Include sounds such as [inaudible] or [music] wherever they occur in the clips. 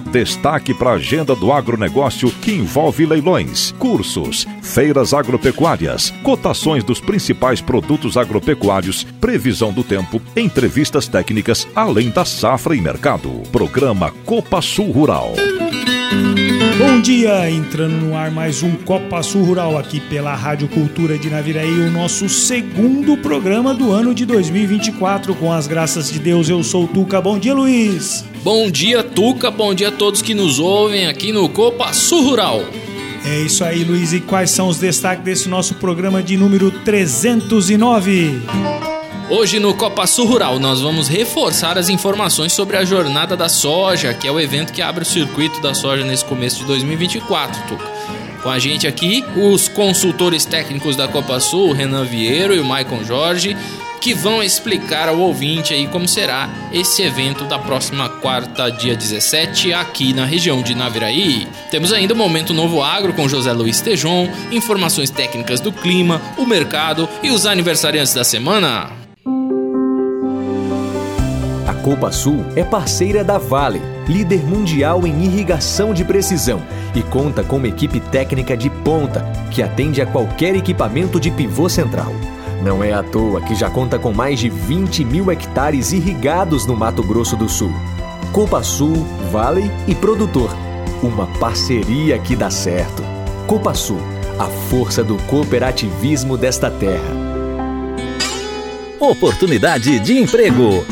Destaque para a agenda do agronegócio que envolve leilões, cursos, feiras agropecuárias, cotações dos principais produtos agropecuários, previsão do tempo, entrevistas técnicas, além da safra e mercado. Programa Copa Sul Rural. Bom dia, entrando no ar mais um Copa Sul Rural aqui pela Rádio Cultura de Naviraí, o nosso segundo programa do ano de 2024. Com as graças de Deus, eu sou o Tuca. Bom dia, Luiz. Bom dia, Tuca. Bom dia a todos que nos ouvem aqui no Copa Sul Rural. É isso aí, Luiz. E quais são os destaques desse nosso programa de número 309? Hoje no Copa Sul Rural nós vamos reforçar as informações sobre a Jornada da Soja, que é o evento que abre o circuito da soja nesse começo de 2024, Tuca. Com a gente aqui, os consultores técnicos da Copa Sul, o Renan Vieiro e o Maicon Jorge, que vão explicar ao ouvinte aí como será esse evento da próxima quarta, dia 17, aqui na região de Naviraí. Temos ainda o Momento Novo Agro com José Luiz Tejon, informações técnicas do clima, o mercado e os aniversariantes da semana. Copa Sul é parceira da Vale, líder mundial em irrigação de precisão, e conta com uma equipe técnica de ponta que atende a qualquer equipamento de pivô central. Não é à toa que já conta com mais de 20 mil hectares irrigados no Mato Grosso do Sul. Copa Sul, Vale e Produtor. Uma parceria que dá certo. Copa Sul, a força do cooperativismo desta terra. Oportunidade de emprego.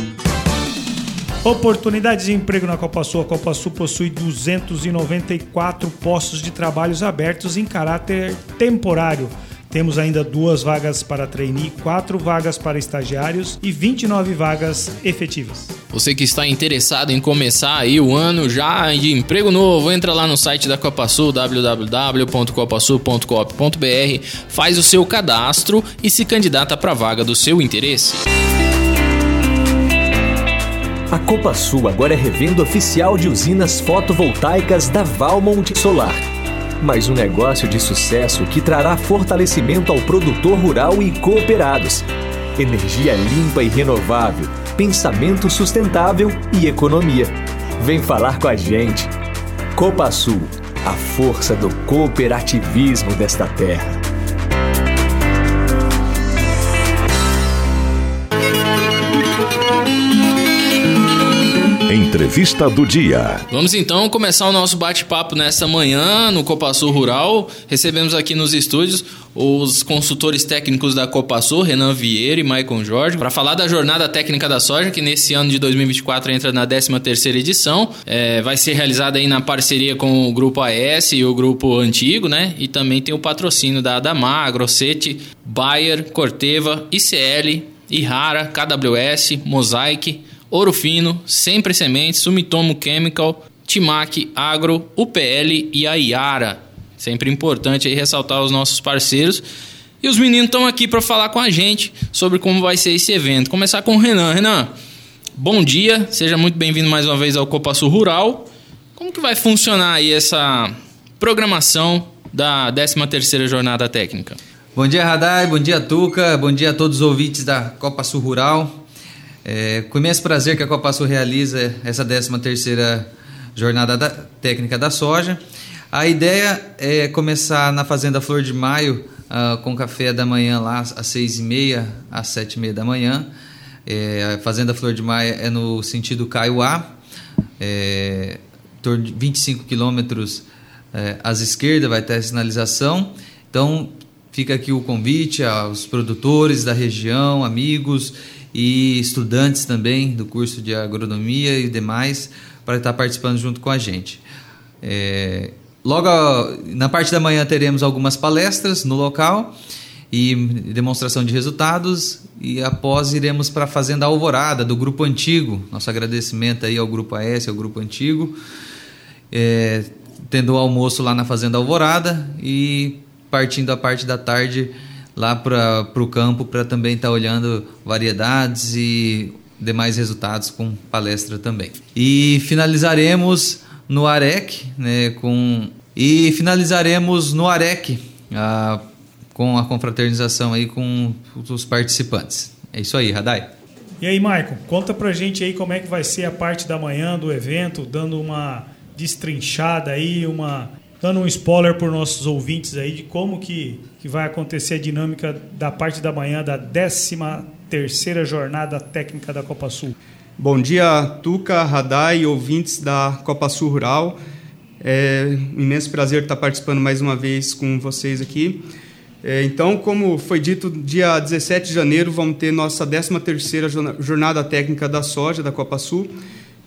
Oportunidades de emprego na Copa Sul. A Copa Sul possui 294 postos de trabalhos abertos em caráter temporário. Temos ainda duas vagas para trainee, quatro vagas para estagiários e 29 vagas efetivas. Você que está interessado em começar aí o ano já de emprego novo, entra lá no site da Copa Sul, www.copasul.coop.br, faz o seu cadastro e se candidata para a vaga do seu interesse. A Copa Sul agora é revenda oficial de usinas fotovoltaicas da Valmont Solar. Mais um negócio de sucesso que trará fortalecimento ao produtor rural e cooperados. Energia limpa e renovável, pensamento sustentável e economia. Vem falar com a gente. Copa Sul, a força do cooperativismo desta terra. Entrevista do dia. Vamos então começar o nosso bate-papo nesta manhã no Copasul Rural. Recebemos aqui nos estúdios os consultores técnicos da Copasul, Renan Vieira e Maicon Jorge, para falar da jornada técnica da soja, que nesse ano de 2024 entra na 13ª edição. É, vai ser realizada aí na parceria com o Grupo AS e o Grupo Antigo, né? E também tem o patrocínio da Adamar, Grossetti, Bayer, Corteva, ICL, Ihara, KWS, Mosaic, Ouro Fino, Sempre Sementes, Sumitomo Chemical, Timac Agro, UPL e a Iara. Sempre importante aí ressaltar os nossos parceiros. E os meninos estão aqui para falar com a gente sobre como vai ser esse evento. Começar com o Renan. Renan, bom dia, seja muito bem-vindo mais uma vez ao Copa Sul Rural. Como que vai funcionar aí essa programação da 13ª Jornada Técnica? Bom dia, Radai, bom dia, Tuca, bom dia a todos os ouvintes da Copa Sul Rural. É, com imenso prazer que a Copa Sul realiza essa 13ª Jornada da, Técnica da Soja. A ideia é começar na Fazenda Flor de Maio uh, com café da manhã lá às seis e meia às sete e meia da manhã. É, a Fazenda Flor de Maio é no sentido Caiuá, é, 25 quilômetros é, à esquerda vai ter a sinalização. Então fica aqui o convite aos produtores da região, amigos e estudantes também do curso de agronomia e demais para estar participando junto com a gente. É, logo na parte da manhã teremos algumas palestras no local e demonstração de resultados e após iremos para a Fazenda Alvorada do Grupo Antigo. Nosso agradecimento aí ao Grupo AS, ao Grupo Antigo, é, tendo o almoço lá na Fazenda Alvorada e partindo a parte da tarde lá para o campo para também estar tá olhando variedades e demais resultados com palestra também. E finalizaremos no AREC, né, com e finalizaremos no AREC a, com a confraternização aí com os participantes. É isso aí, Radai. E aí, Maicon, conta pra gente aí como é que vai ser a parte da manhã do evento, dando uma destrinchada aí, uma dando um spoiler para nossos ouvintes aí de como que, que vai acontecer a dinâmica da parte da manhã da 13 terceira jornada técnica da Copa Sul. Bom dia, Tuca, Radai, ouvintes da Copa Sul Rural. É um imenso prazer estar participando mais uma vez com vocês aqui. É, então, como foi dito, dia 17 de janeiro vamos ter nossa 13ª Jornada Técnica da Soja da Copa Sul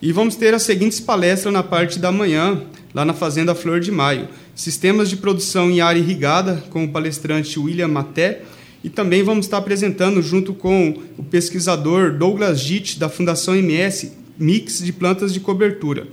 e vamos ter as seguintes palestras na parte da manhã, lá na Fazenda Flor de Maio. Sistemas de produção em área irrigada, com o palestrante William Maté, e também vamos estar apresentando, junto com o pesquisador Douglas Gitt, da Fundação MS, mix de plantas de cobertura.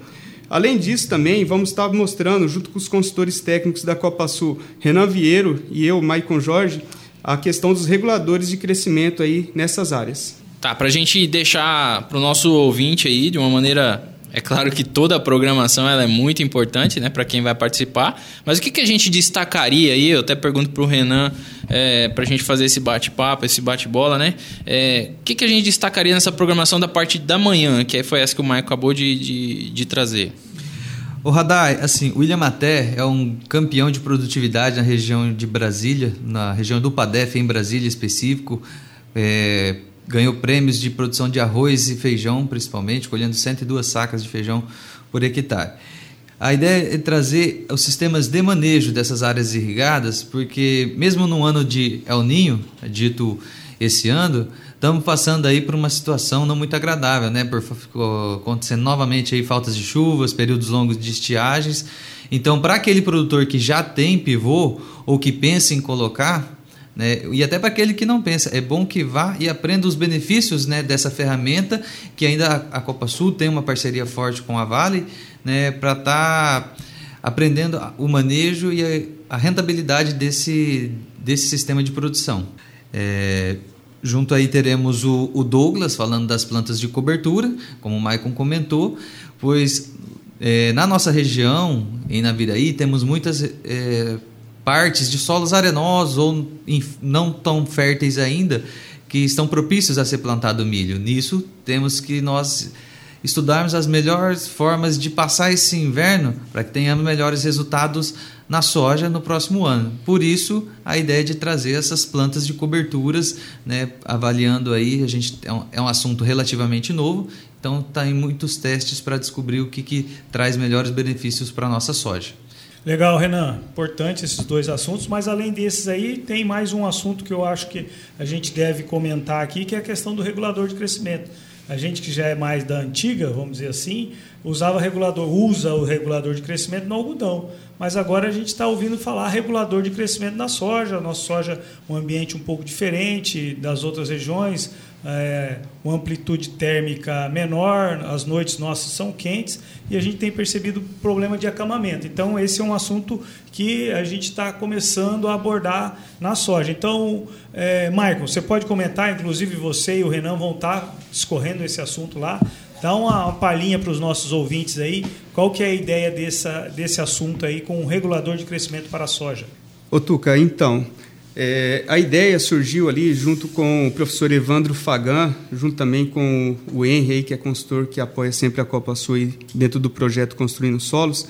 Além disso, também vamos estar mostrando, junto com os consultores técnicos da Copa Sul, Renan Vieiro e eu, Maicon Jorge, a questão dos reguladores de crescimento aí nessas áreas. Tá, para a gente deixar para o nosso ouvinte aí de uma maneira é claro que toda a programação ela é muito importante né, para quem vai participar, mas o que, que a gente destacaria aí? Eu até pergunto para o Renan, é, para a gente fazer esse bate-papo, esse bate-bola, né? É, o que, que a gente destacaria nessa programação da parte da manhã, que foi essa que o Maicon acabou de, de, de trazer? O Radai, assim, o William Maté é um campeão de produtividade na região de Brasília, na região do Padef, em Brasília específico. É, ganhou prêmios de produção de arroz e feijão, principalmente, colhendo 102 sacas de feijão por hectare. A ideia é trazer os sistemas de manejo dessas áreas irrigadas, porque mesmo no ano de El Ninho, dito esse ano, estamos passando aí por uma situação não muito agradável, né? Por acontecendo novamente aí faltas de chuvas, períodos longos de estiagens. Então, para aquele produtor que já tem pivô ou que pensa em colocar, né? E até para aquele que não pensa, é bom que vá e aprenda os benefícios né, dessa ferramenta, que ainda a Copa Sul tem uma parceria forte com a Vale, né, para estar tá aprendendo o manejo e a, rentabilidade desse, desse sistema de produção. É, junto aí teremos o, o, Douglas falando das plantas de cobertura, como o Maicon comentou, pois é, na nossa região, em Naviraí, temos muitas é, partes de solos arenosos ou não tão férteis ainda que estão propícios a ser plantado milho. Nisso temos que nós estudarmos as melhores formas de passar esse inverno para que tenhamos melhores resultados na soja no próximo ano. Por isso, a ideia de trazer essas plantas de coberturas, né, avaliando aí, a gente é um, é um assunto relativamente novo, então está em muitos testes para descobrir o que, que traz melhores benefícios para a nossa soja. Legal, Renan. Importante esses dois assuntos, mas além desses aí, tem mais um assunto que eu acho que a gente deve comentar aqui, que é a questão do regulador de crescimento. A gente que já é mais da antiga, vamos dizer assim, usava regulador, usa o regulador de crescimento no algodão. Mas agora a gente está ouvindo falar regulador de crescimento na soja. Nossa soja um ambiente um pouco diferente das outras regiões, é, uma amplitude térmica menor, as noites nossas são quentes e a gente tem percebido problema de acamamento. Então, esse é um assunto que a gente está começando a abordar na soja. Então, é, Michael, você pode comentar, inclusive você e o Renan vão estar tá discorrendo esse assunto lá. Dá uma, uma palhinha para os nossos ouvintes aí, qual que é a ideia dessa, desse assunto aí com o regulador de crescimento para a soja? Ô Tuca, então, é, a ideia surgiu ali junto com o professor Evandro Fagan, junto também com o Henry, que é consultor que apoia sempre a Copa Sul dentro do projeto Construindo Solos,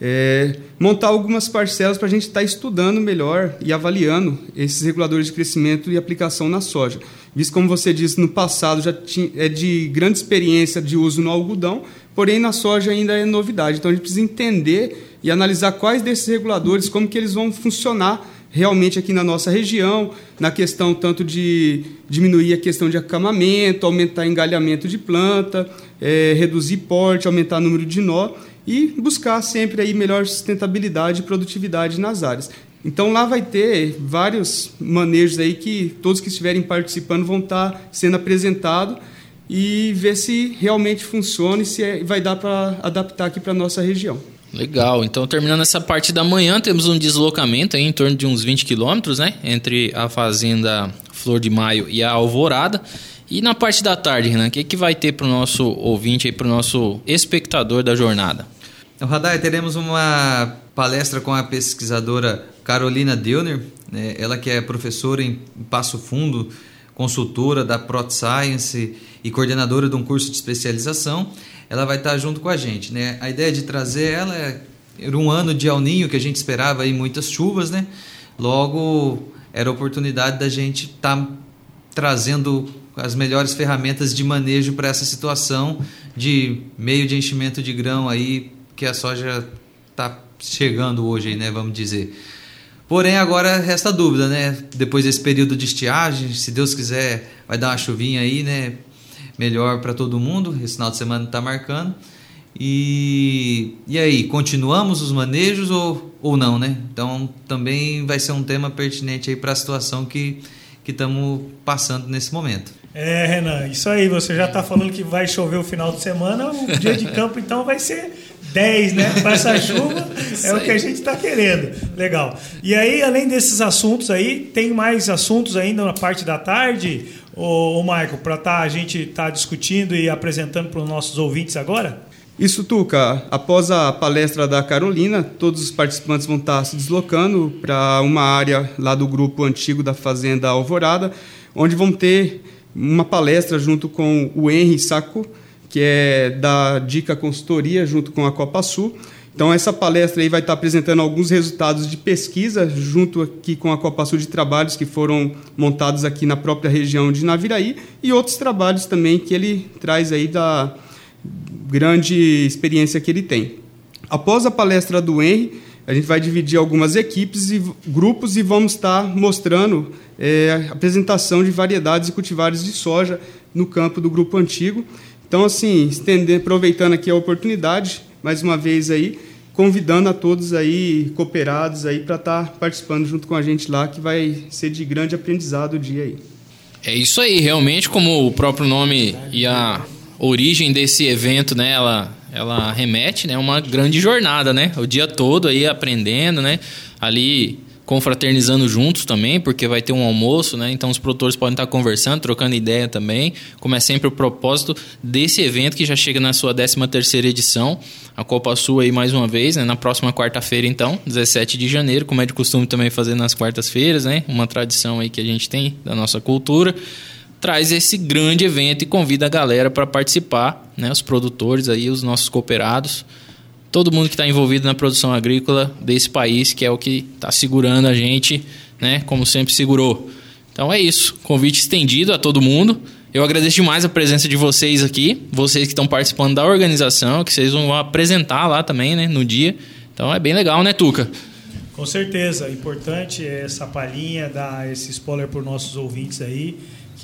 é, montar algumas parcelas para a gente estar tá estudando melhor e avaliando esses reguladores de crescimento e aplicação na soja. Visto como você disse, no passado já tinha, é de grande experiência de uso no algodão, porém na soja ainda é novidade. Então a gente precisa entender e analisar quais desses reguladores, como que eles vão funcionar realmente aqui na nossa região, na questão tanto de diminuir a questão de acamamento, aumentar engalhamento de planta, é, reduzir porte, aumentar o número de nó e buscar sempre aí melhor sustentabilidade e produtividade nas áreas. Então lá vai ter vários manejos aí que todos que estiverem participando vão estar sendo apresentados e ver se realmente funciona e se é, vai dar para adaptar aqui para a nossa região. Legal. Então, terminando essa parte da manhã, temos um deslocamento aí, em torno de uns 20 quilômetros, né? Entre a fazenda Flor de Maio e a Alvorada. E na parte da tarde, Renan, o que, que vai ter para o nosso ouvinte, para o nosso espectador da jornada? No Radar teremos uma palestra com a pesquisadora Carolina Deuner, né? ela que é professora em Passo Fundo, consultora da Prot Science e coordenadora de um curso de especialização. Ela vai estar junto com a gente. Né? A ideia de trazer ela é era um ano de El Ninho que a gente esperava aí muitas chuvas, né? Logo era a oportunidade da gente estar tá trazendo as melhores ferramentas de manejo para essa situação de meio de enchimento de grão aí que a soja está chegando hoje, aí, né? Vamos dizer. Porém, agora resta a dúvida, né? Depois desse período de estiagem, se Deus quiser, vai dar uma chuvinha aí, né? Melhor para todo mundo. Esse final de semana está marcando. E, e aí, continuamos os manejos ou, ou não, né? Então também vai ser um tema pertinente aí para a situação que estamos passando nesse momento. É, Renan, isso aí, você já está falando que vai chover o final de semana, o dia de campo então vai ser 10, né? Essa [laughs] chuva é o que a gente está querendo. Legal. E aí, além desses assuntos aí, tem mais assuntos ainda na parte da tarde, ô, ô Michael, para tá, a gente estar tá discutindo e apresentando para os nossos ouvintes agora? Isso, Tuca. Após a palestra da Carolina, todos os participantes vão estar se deslocando para uma área lá do grupo antigo da Fazenda Alvorada, onde vão ter uma palestra junto com o Henry Saco, que é da Dica Consultoria, junto com a Copa Sul. Então, essa palestra aí vai estar apresentando alguns resultados de pesquisa, junto aqui com a Copa Sul de trabalhos que foram montados aqui na própria região de Naviraí, e outros trabalhos também que ele traz aí da grande experiência que ele tem. Após a palestra do Henry, a gente vai dividir algumas equipes e grupos e vamos estar mostrando é, apresentação de variedades e cultivares de soja no campo do grupo antigo. Então, assim, estender, aproveitando aqui a oportunidade, mais uma vez aí, convidando a todos aí, cooperados aí, para estar participando junto com a gente lá, que vai ser de grande aprendizado o dia aí. É isso aí, realmente, como o próprio nome e a origem desse evento, né, ela, ela remete, né, uma grande jornada, né, o dia todo aí aprendendo, né, ali confraternizando juntos também, porque vai ter um almoço, né? Então os produtores podem estar conversando, trocando ideia também, como é sempre o propósito desse evento que já chega na sua 13 terceira edição, a Copa Sul aí mais uma vez, né? Na próxima quarta-feira então, 17 de janeiro, como é de costume também fazer nas quartas-feiras, né? Uma tradição aí que a gente tem da nossa cultura traz esse grande evento e convida a galera para participar, né? Os produtores aí, os nossos cooperados, todo mundo que está envolvido na produção agrícola desse país, que é o que está segurando a gente, né? Como sempre segurou. Então é isso, convite estendido a todo mundo. Eu agradeço demais a presença de vocês aqui, vocês que estão participando da organização, que vocês vão apresentar lá também, né, no dia. Então é bem legal, né, Tuca? Com certeza, importante essa palhinha, dar esse spoiler para os nossos ouvintes aí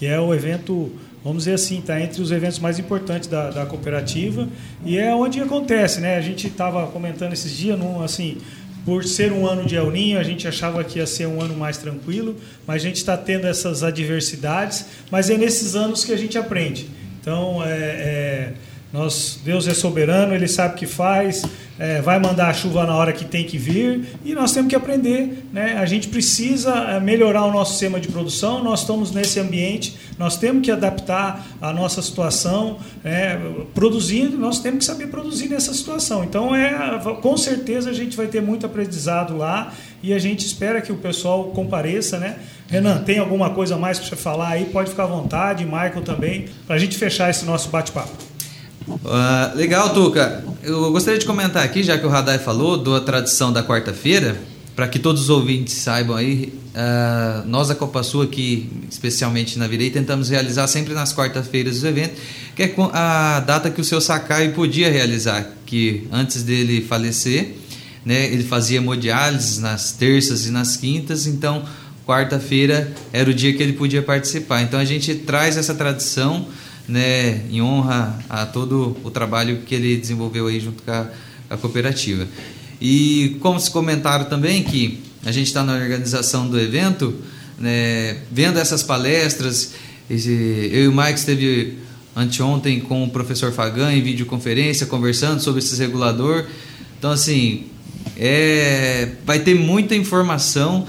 que é o evento, vamos dizer assim, está entre os eventos mais importantes da, da cooperativa e é onde acontece, né? A gente estava comentando esses dias, num, assim, por ser um ano de El Ninho, a gente achava que ia ser um ano mais tranquilo, mas a gente está tendo essas adversidades, mas é nesses anos que a gente aprende. Então, é, é nós, Deus é soberano, Ele sabe o que faz, é, vai mandar a chuva na hora que tem que vir e nós temos que aprender. Né? A gente precisa é, melhorar o nosso sistema de produção, nós estamos nesse ambiente, nós temos que adaptar a nossa situação, é, produzindo, nós temos que saber produzir nessa situação. Então, é, com certeza, a gente vai ter muito aprendizado lá e a gente espera que o pessoal compareça. Né? Renan, tem alguma coisa mais para você falar aí? Pode ficar à vontade, Michael também, para a gente fechar esse nosso bate-papo. Uh, legal, Tuca. Eu gostaria de comentar aqui, já que o Radai falou, da tradição da quarta-feira, para que todos os ouvintes saibam aí, uh, nós da Copa Sul aqui, especialmente na Virei, tentamos realizar sempre nas quartas-feiras os eventos, que é a data que o seu Sakai podia realizar, que antes dele falecer, né, ele fazia hemodiálise nas terças e nas quintas, então quarta-feira era o dia que ele podia participar. Então a gente traz essa tradição né, em honra a todo o trabalho que ele desenvolveu aí junto com a, a cooperativa. E como se comentaram também que a gente está na organização do evento, né, vendo essas palestras, esse, eu e o Mike esteve anteontem com o professor Fagan em videoconferência conversando sobre esse regulador. Então assim, é, vai ter muita informação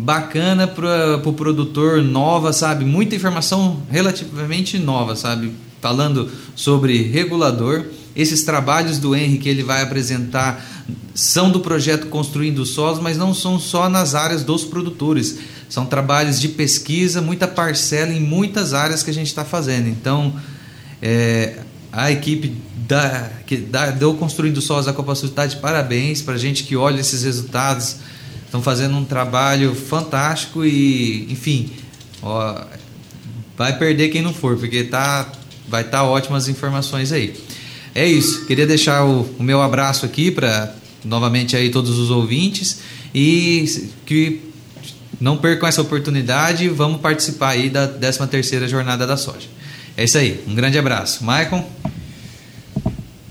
bacana para o pro produtor, nova, sabe? Muita informação relativamente nova, sabe? Falando sobre regulador. Esses trabalhos do Henry que ele vai apresentar são do projeto Construindo Solos, mas não são só nas áreas dos produtores. São trabalhos de pesquisa, muita parcela em muitas áreas que a gente está fazendo. Então, é, a equipe da, que da, do Construindo Solos da Copa Sul está de parabéns para a gente que olha esses resultados Estão fazendo um trabalho fantástico e, enfim, ó, vai perder quem não for, porque tá, vai estar tá ótimas informações aí. É isso. Queria deixar o, o meu abraço aqui para novamente aí todos os ouvintes e que não percam essa oportunidade. Vamos participar aí da 13 terceira jornada da soja. É isso aí. Um grande abraço, Maicon.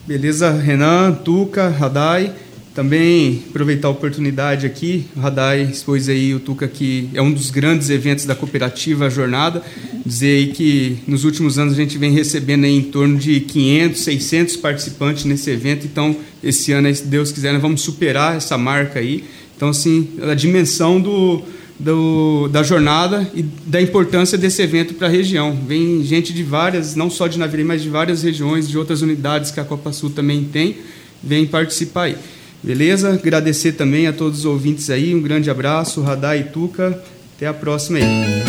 Beleza, Renan, Tuca, Radai. Também aproveitar a oportunidade aqui, o Radai expôs aí o Tuca que é um dos grandes eventos da cooperativa Jornada, dizer aí que nos últimos anos a gente vem recebendo em torno de 500, 600 participantes nesse evento, então esse ano, se Deus quiser, nós vamos superar essa marca aí. Então, assim, a dimensão do, do, da jornada e da importância desse evento para a região. Vem gente de várias, não só de Navirei, mas de várias regiões, de outras unidades que a Copa Sul também tem, vem participar aí. Beleza? Agradecer também a todos os ouvintes aí. Um grande abraço, Radar e Tuca. Até a próxima aí.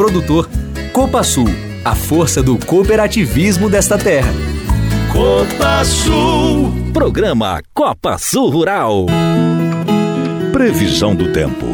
produtor. Copa Sul, a força do cooperativismo desta terra. Copa Sul. Programa Copa Sul Rural. Previsão do tempo.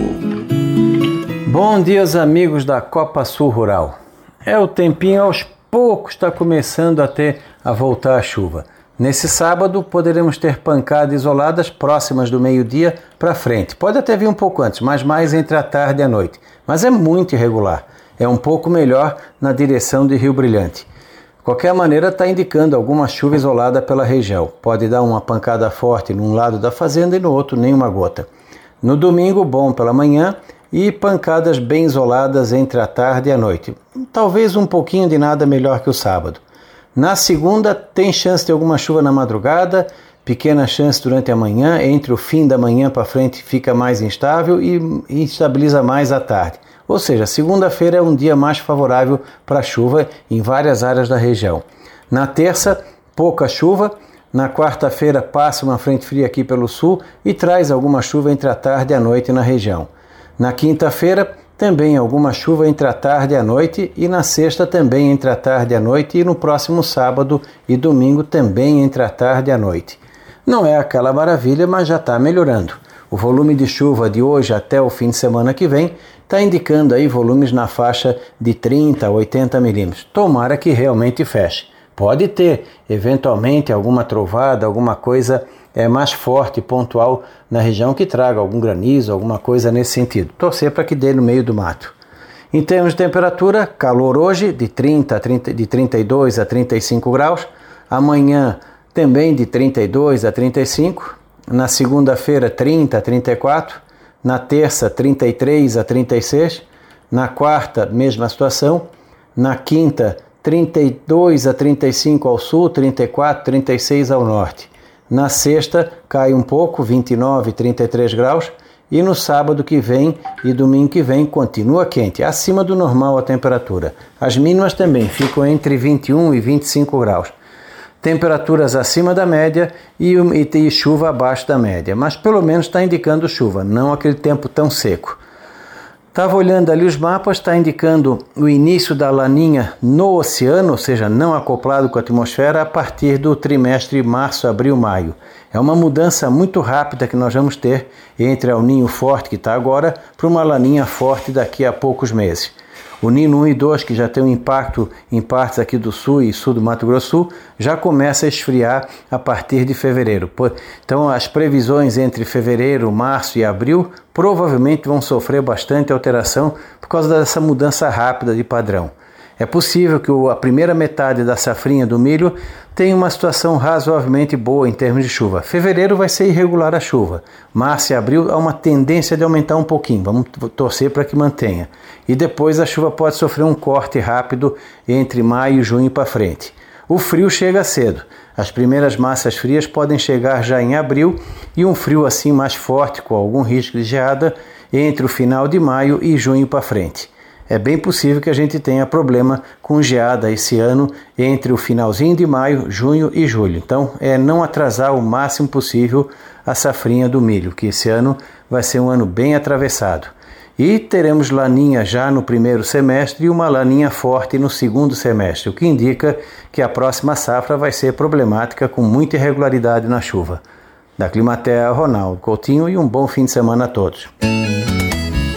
Bom dia, amigos da Copa Sul Rural. É o tempinho aos poucos está começando a ter a voltar a chuva. Nesse sábado poderemos ter pancadas isoladas próximas do meio-dia para frente. Pode até vir um pouco antes, mas mais entre a tarde e a noite. Mas é muito irregular é um pouco melhor na direção de Rio Brilhante. Qualquer maneira, está indicando alguma chuva isolada pela região. Pode dar uma pancada forte num lado da fazenda e no outro nenhuma gota. No domingo, bom pela manhã e pancadas bem isoladas entre a tarde e a noite. Talvez um pouquinho de nada melhor que o sábado. Na segunda, tem chance de alguma chuva na madrugada, pequena chance durante a manhã, entre o fim da manhã para frente fica mais instável e estabiliza mais à tarde. Ou seja, segunda-feira é um dia mais favorável para chuva em várias áreas da região. Na terça, pouca chuva. Na quarta-feira, passa uma frente fria aqui pelo sul e traz alguma chuva entre a tarde e a noite na região. Na quinta-feira, também alguma chuva entre a tarde e a noite, e na sexta também entre a tarde e a noite, e no próximo sábado e domingo também entre a tarde e a noite. Não é aquela maravilha, mas já está melhorando. O volume de chuva de hoje até o fim de semana que vem está indicando aí volumes na faixa de 30 a 80 milímetros. Tomara que realmente feche. Pode ter, eventualmente, alguma trovada, alguma coisa é, mais forte, pontual na região que traga algum granizo, alguma coisa nesse sentido. Torcer para que dê no meio do mato. Em termos de temperatura, calor hoje de 30 a 30, de 32 a 35 graus. Amanhã também de 32 a 35. Na segunda-feira, 30 a 34 na terça 33 a 36, na quarta, mesma situação, na quinta, 32 a 35 ao sul, 34, 36 ao norte. Na sexta, cai um pouco, 29, 33 graus. E no sábado que vem e domingo que vem continua quente, acima do normal a temperatura. As mínimas também ficam entre 21 e 25 graus temperaturas acima da média e, e, chuva abaixo da média, mas pelo menos está indicando chuva, não aquele tempo tão seco. Estava olhando ali os mapas, está indicando o início da laninha no oceano, ou seja, não acoplado com a atmosfera, a partir do trimestre março, abril, maio. É uma mudança muito rápida que nós vamos ter entre o ninho forte que está agora para uma laninha forte daqui a poucos meses. O Nino 1 e 2, que já tem um impacto em partes aqui do sul e sul do Mato Grosso Sul, já começa a esfriar a partir de fevereiro. Então, as previsões entre fevereiro, março e abril provavelmente vão sofrer bastante alteração por causa dessa mudança rápida de padrão. É possível que a primeira metade da safrinha do milho tenha uma situação razoavelmente boa em termos de chuva. Fevereiro vai ser irregular a chuva. Março e abril há uma tendência de aumentar um pouquinho. Vamos torcer para que mantenha. E depois a chuva pode sofrer um corte rápido entre maio e junho para frente. O frio chega cedo. As primeiras massas frias podem chegar já em abril e um frio assim mais forte, com algum risco de geada, entre o final de maio e junho para frente é bem possível que a gente tenha problema com geada esse ano entre o finalzinho de maio, junho e julho. Então, é não atrasar o máximo possível a safrinha do milho, que esse ano vai ser um ano bem atravessado. E teremos laninha já no primeiro semestre e uma laninha forte no segundo semestre, o que indica que a próxima safra vai ser problemática com muita irregularidade na chuva. Da Climatea, Ronaldo Coutinho e um bom fim de semana a todos.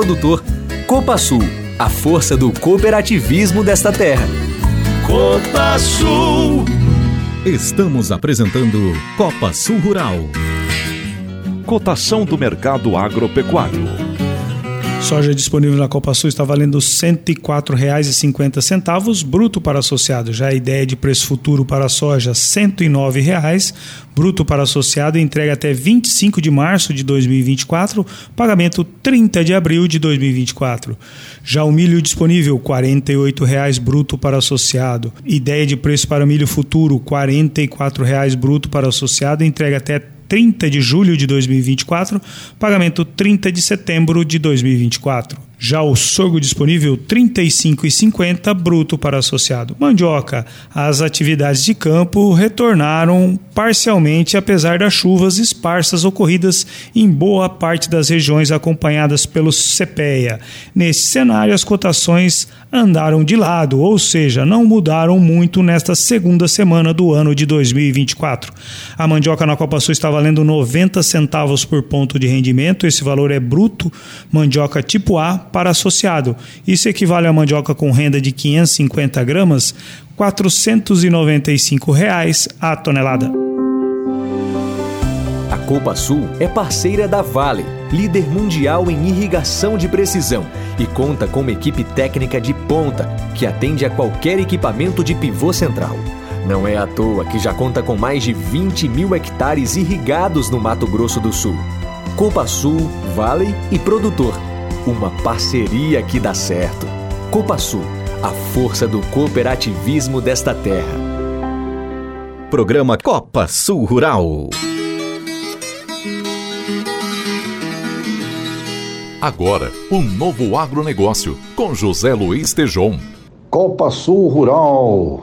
produtor. Copa Sul, a força do cooperativismo desta terra. Copa Sul. Estamos apresentando Copa Sul Rural. Cotação do mercado agropecuário. Soja disponível na Copa Sul está valendo R$ 104,50 bruto para associado. Já a ideia de preço futuro para a soja R$ 109,00 bruto para associado entrega até 25 de março de 2024, pagamento 30 de abril de 2024. Já o milho disponível R$ 48,00 bruto para associado. Ideia de preço para milho futuro R$ 44,00 bruto para associado, entrega até 30 de julho de 2024, pagamento 30 de setembro de 2024. Já o sorgo disponível, R$ 35,50 bruto para associado. Mandioca, as atividades de campo retornaram parcialmente apesar das chuvas esparsas ocorridas em boa parte das regiões acompanhadas pelo CPEA. Nesse cenário, as cotações andaram de lado, ou seja, não mudaram muito nesta segunda semana do ano de 2024. A mandioca na Copa Sul está valendo 90 centavos por ponto de rendimento, esse valor é bruto, mandioca tipo A para associado. Isso equivale a mandioca com renda de 550 gramas, 495 reais a tonelada. Copa Sul é parceira da Vale, líder mundial em irrigação de precisão e conta com uma equipe técnica de ponta que atende a qualquer equipamento de pivô central. Não é à toa que já conta com mais de 20 mil hectares irrigados no Mato Grosso do Sul. Copa Sul, Vale e Produtor uma parceria que dá certo. Copa Sul, a força do cooperativismo desta terra. Programa Copa Sul Rural. Agora, um novo agronegócio com José Luiz Tejon. Copa Sul Rural.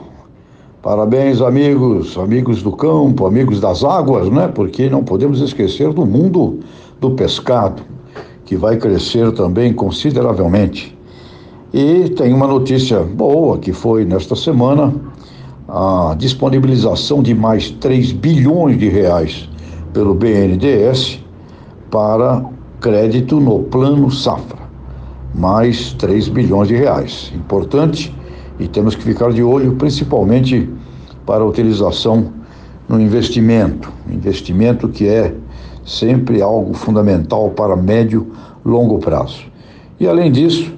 Parabéns, amigos, amigos do campo, amigos das águas, né? Porque não podemos esquecer do mundo do pescado que vai crescer também consideravelmente. E tem uma notícia boa que foi nesta semana a disponibilização de mais 3 bilhões de reais pelo BNDES para crédito no plano safra. Mais 3 bilhões de reais. Importante e temos que ficar de olho principalmente para a utilização no investimento, investimento que é sempre algo fundamental para médio longo prazo. E além disso,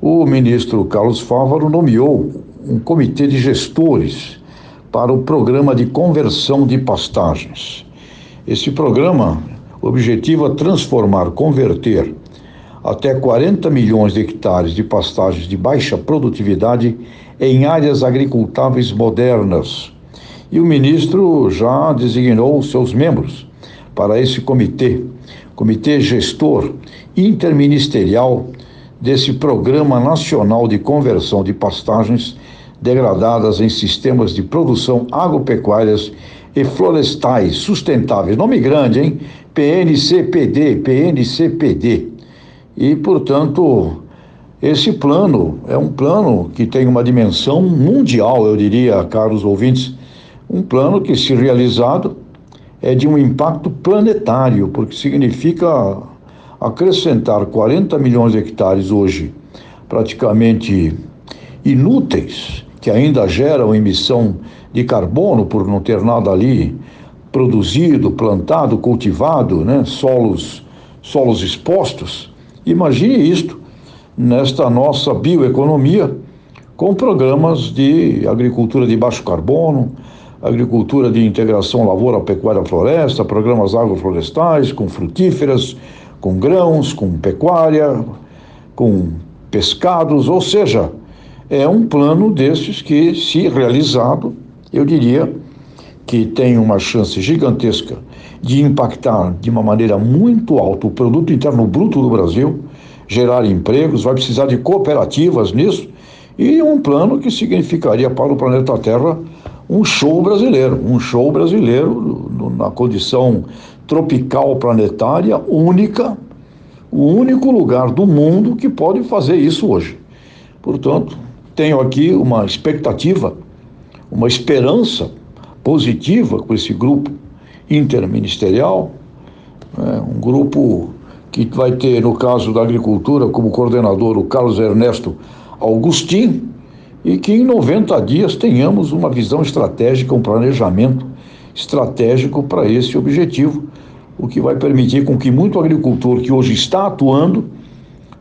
o ministro Carlos Fávaro nomeou um comitê de gestores para o programa de conversão de pastagens. Esse programa objetiva transformar, converter até 40 milhões de hectares de pastagens de baixa produtividade em áreas agricultáveis modernas. E o ministro já designou seus membros para esse comitê, comitê gestor interministerial desse Programa Nacional de Conversão de Pastagens Degradadas em Sistemas de Produção Agropecuárias e Florestais Sustentáveis. Nome grande, hein? PNCPD, PNCPD. E, portanto, esse plano é um plano que tem uma dimensão mundial, eu diria, caros ouvintes. Um plano que, se realizado, é de um impacto planetário, porque significa acrescentar 40 milhões de hectares hoje praticamente inúteis, que ainda geram emissão de carbono por não ter nada ali produzido, plantado, cultivado, né? solos, solos expostos. Imagine isto nesta nossa bioeconomia com programas de agricultura de baixo carbono, agricultura de integração lavoura, pecuária, floresta, programas agroflorestais com frutíferas, com grãos, com pecuária, com pescados, ou seja, é um plano desses que, se realizado, eu diria que tem uma chance gigantesca de impactar de uma maneira muito alta o produto interno bruto do Brasil, gerar empregos, vai precisar de cooperativas nisso, e um plano que significaria para o planeta Terra um show brasileiro, um show brasileiro na condição tropical planetária única, o único lugar do mundo que pode fazer isso hoje. Portanto, tenho aqui uma expectativa, uma esperança positiva com esse grupo interministerial, né, um grupo que vai ter, no caso da agricultura, como coordenador o Carlos Ernesto Augustin, e que em 90 dias tenhamos uma visão estratégica, um planejamento estratégico para esse objetivo, o que vai permitir com que muito agricultor que hoje está atuando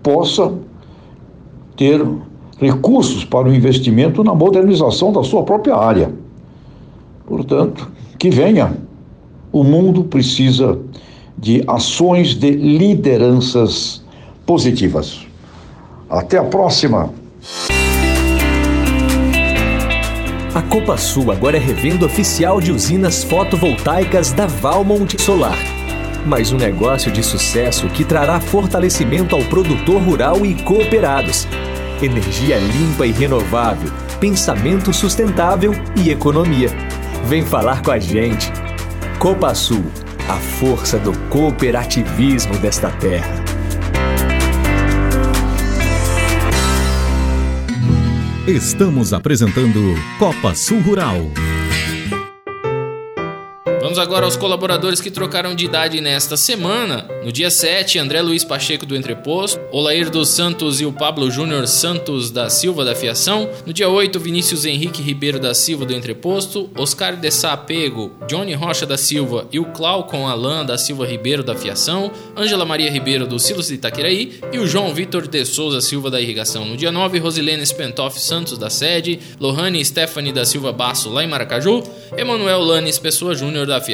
possa ter recursos para o investimento na modernização da sua própria área. Portanto, que venha. O mundo precisa de ações de lideranças positivas. Até a próxima! A Copa Sul agora é revenda oficial de usinas fotovoltaicas da Valmont Solar. Mais um negócio de sucesso que trará fortalecimento ao produtor rural e cooperados. Energia limpa e renovável, pensamento sustentável e economia. Vem falar com a gente. Copa Sul a força do cooperativismo desta terra. Estamos apresentando Copa Sul Rural. Vamos agora aos colaboradores que trocaram de idade nesta semana. No dia 7, André Luiz Pacheco do Entreposto, Olair dos Santos e o Pablo Júnior Santos da Silva da Fiação. No dia 8, Vinícius Henrique Ribeiro da Silva do Entreposto, Oscar de Sá Pego, Johnny Rocha da Silva e o Glaucon Alain da Silva Ribeiro da Fiação, Ângela Maria Ribeiro do Silos de Itaqueraí e o João Vitor de Souza Silva da Irrigação. No dia 9, Rosilene Spentoff Santos da Sede, Lohane Stephanie da Silva Basso lá em Maracaju, Emanuel Lanes Pessoa Júnior da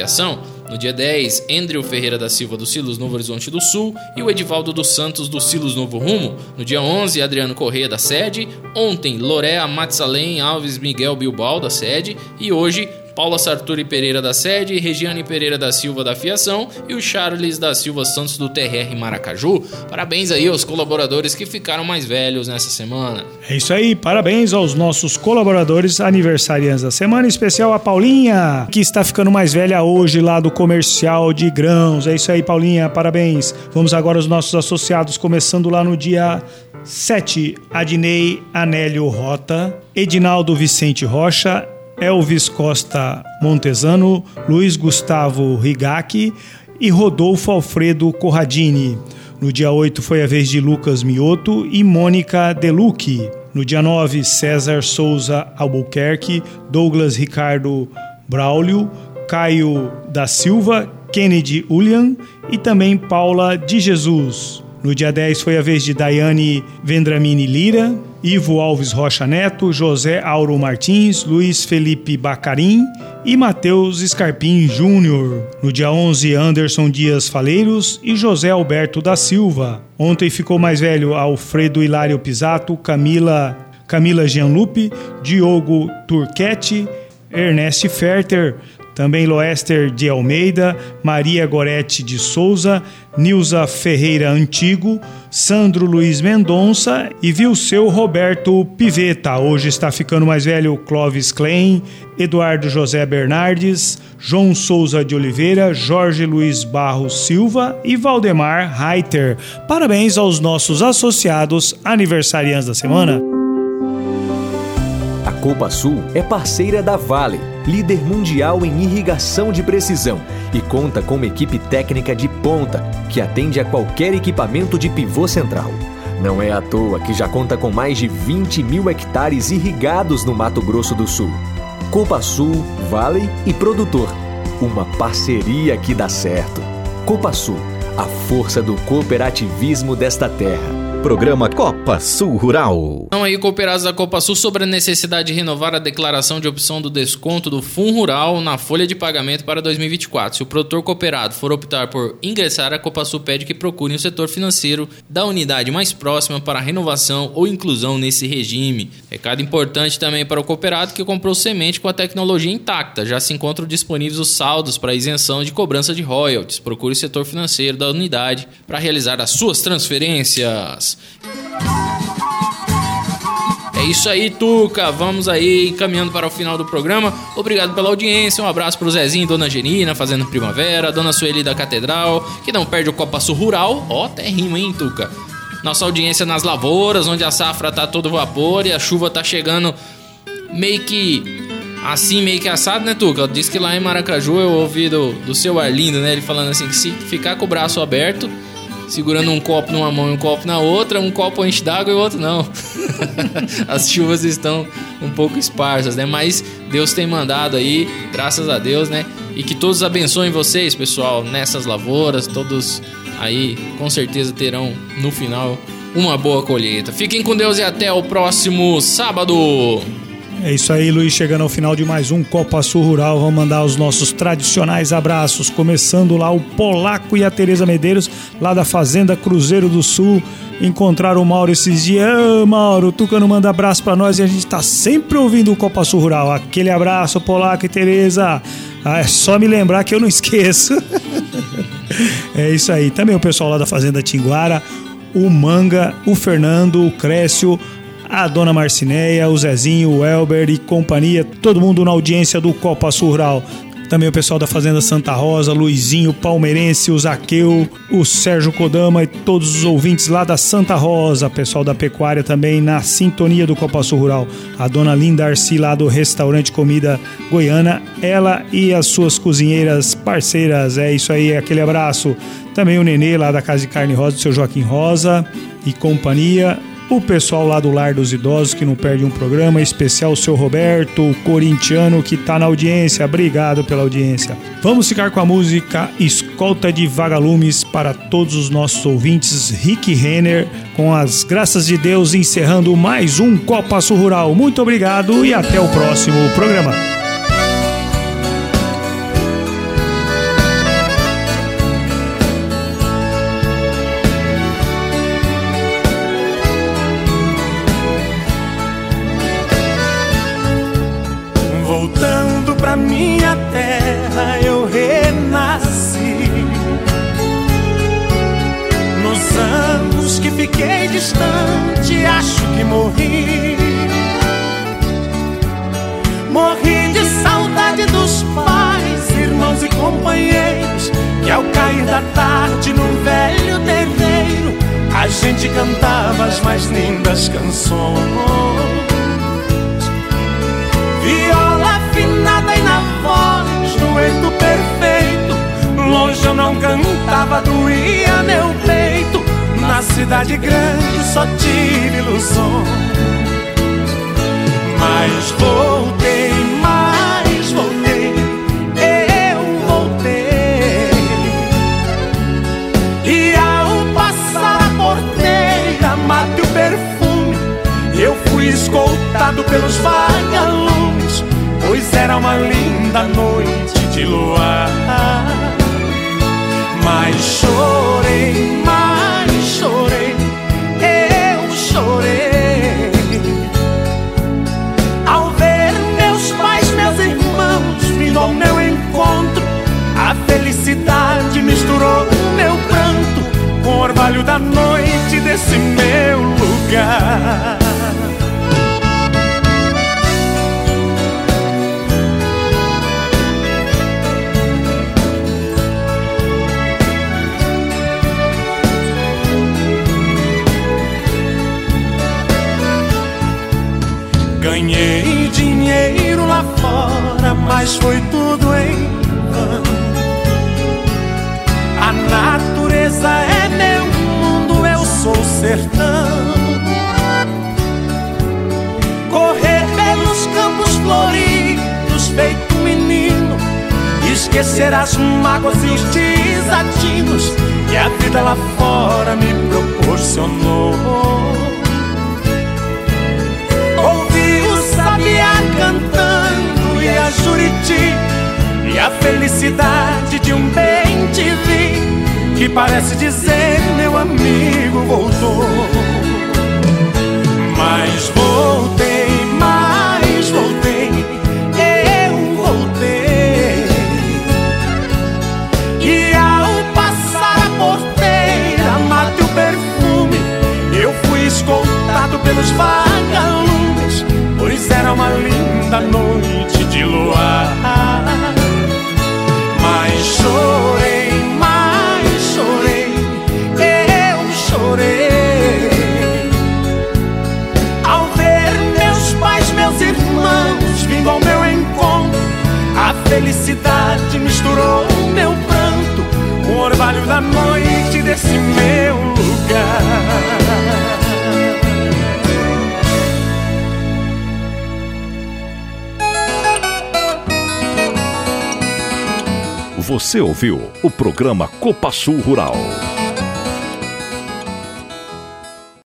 No dia 10, Andrew Ferreira da Silva do Silos Novo Horizonte do Sul e o Edivaldo dos Santos do Silos Novo Rumo. No dia 11, Adriano Correia da Sede. Ontem, Lorea Matsalem Alves Miguel Bilbao da Sede. E hoje, Paula Sarturi Pereira da Sede, Regiane Pereira da Silva da Fiação e o Charles da Silva Santos do TRR Maracaju. Parabéns aí aos colaboradores que ficaram mais velhos nessa semana. É isso aí, parabéns aos nossos colaboradores aniversariantes da semana, em especial a Paulinha, que está ficando mais velha hoje lá do comercial de grãos. É isso aí, Paulinha, parabéns. Vamos agora aos nossos associados, começando lá no dia 7, Adnei Anélio Rota, Edinaldo Vicente Rocha, Elvis Costa Montesano, Luiz Gustavo Rigaki e Rodolfo Alfredo Corradini. No dia 8 foi a vez de Lucas Mioto e Mônica Deluque. No dia 9, César Souza Albuquerque, Douglas Ricardo Braulio, Caio da Silva, Kennedy Ulian e também Paula de Jesus. No dia 10 foi a vez de Daiane Vendramini Lira, Ivo Alves Rocha Neto, José Auro Martins, Luiz Felipe Bacarim e Matheus Scarpim Júnior. No dia 11, Anderson Dias Faleiros e José Alberto da Silva. Ontem ficou mais velho Alfredo Hilário Pisato, Camila, Camila Gianlupe, Diogo Turquete, Ernest Ferter, também Loester de Almeida, Maria Gorete de Souza, Nilza Ferreira Antigo, Sandro Luiz Mendonça e viu seu Roberto Piveta. Hoje está ficando mais velho Clóvis Klein, Eduardo José Bernardes, João Souza de Oliveira, Jorge Luiz Barros Silva e Valdemar Reiter. Parabéns aos nossos associados aniversariantes da semana. A Copa Sul é parceira da Vale, líder mundial em irrigação de precisão e conta com uma equipe técnica de ponta que atende a qualquer equipamento de pivô central. Não é à toa que já conta com mais de 20 mil hectares irrigados no Mato Grosso do Sul. Copa Sul, Vale e Produtor. Uma parceria que dá certo. Copa Sul, a força do cooperativismo desta terra. Programa Copa Sul Rural. Então aí, cooperados da Copa Sul, sobre a necessidade de renovar a declaração de opção do desconto do Fundo Rural na folha de pagamento para 2024. Se o produtor cooperado for optar por ingressar, a Copa Sul pede que procure o setor financeiro da unidade mais próxima para renovação ou inclusão nesse regime. Recado importante também para o cooperado que comprou semente com a tecnologia intacta. Já se encontram disponíveis os saldos para isenção de cobrança de royalties. Procure o setor financeiro da unidade para realizar as suas transferências. É isso aí, Tuca. Vamos aí caminhando para o final do programa. Obrigado pela audiência. Um abraço pro Zezinho e Dona Genina fazendo primavera. Dona Sueli da Catedral, que não perde o Copa Sul Rural. Ó, até rima, hein, Tuca? Nossa audiência nas lavouras, onde a safra tá todo vapor e a chuva tá chegando meio que assim, meio que assado, né, Tuca? Diz que lá em Maracaju eu ouvi do, do seu Arlindo, né? Ele falando assim que se ficar com o braço aberto segurando um copo numa mão e um copo na outra, um copo enche d'água e o outro não. [laughs] As chuvas estão um pouco esparsas, né? Mas Deus tem mandado aí, graças a Deus, né? E que todos abençoem vocês, pessoal, nessas lavouras, todos aí com certeza terão no final uma boa colheita. Fiquem com Deus e até o próximo sábado. É isso aí, Luiz, chegando ao final de mais um Copa Sul Rural. Vamos mandar os nossos tradicionais abraços, começando lá o Polaco e a Tereza Medeiros, lá da Fazenda Cruzeiro do Sul. Encontraram o Mauro esses dias. Ô, Mauro, Tucano manda abraço para nós e a gente tá sempre ouvindo o Copa Sul Rural. Aquele abraço, Polaco e Tereza. Ah, é só me lembrar que eu não esqueço. [laughs] é isso aí. Também o pessoal lá da Fazenda Tinguara, o Manga, o Fernando, o Crécio, a dona Marcineia, o Zezinho, o Elber e companhia, todo mundo na audiência do Copa Sul Rural. Também o pessoal da Fazenda Santa Rosa, Luizinho, Palmeirense, o Zaqueu, o Sérgio Kodama e todos os ouvintes lá da Santa Rosa, pessoal da pecuária também na sintonia do Copa Sul Rural. A dona Linda Arci lá do restaurante Comida Goiana, ela e as suas cozinheiras parceiras. É isso aí, aquele abraço. Também o Nenê lá da Casa de Carne Rosa, do seu Joaquim Rosa e companhia o pessoal lá do Lar dos Idosos que não perde um programa, especial o seu Roberto, o corintiano que tá na audiência. Obrigado pela audiência. Vamos ficar com a música Escolta de Vagalumes para todos os nossos ouvintes. Rick Renner, com as graças de Deus, encerrando mais um Copa Sul Rural. Muito obrigado e até o próximo programa. Pra minha terra eu renasci. Nos anos que fiquei distante acho que morri. Morri de saudade dos pais, irmãos e companheiros Que ao cair da tarde no velho terreiro A gente cantava as mais lindas canções. Viola na voz dueto perfeito. Longe eu não cantava, doía meu peito. Na cidade grande só tive ilusões. Mas voltei, mas voltei, eu voltei. E ao passar a porteira, mate o perfume, eu fui escoltado pelos vagalumes, pois era uma linda noite de luar. Mas chorei, E a felicidade de um bem te vi Que parece dizer meu amigo voltou. Mas voltei, mas voltei Eu voltei. E ao passar a porteira Mate o perfume Eu fui escoltado pelos vagalumes Pois era uma linda noite felicidade misturou meu pranto Com o orvalho da noite desse meu lugar Você ouviu o programa Copa Sul Rural.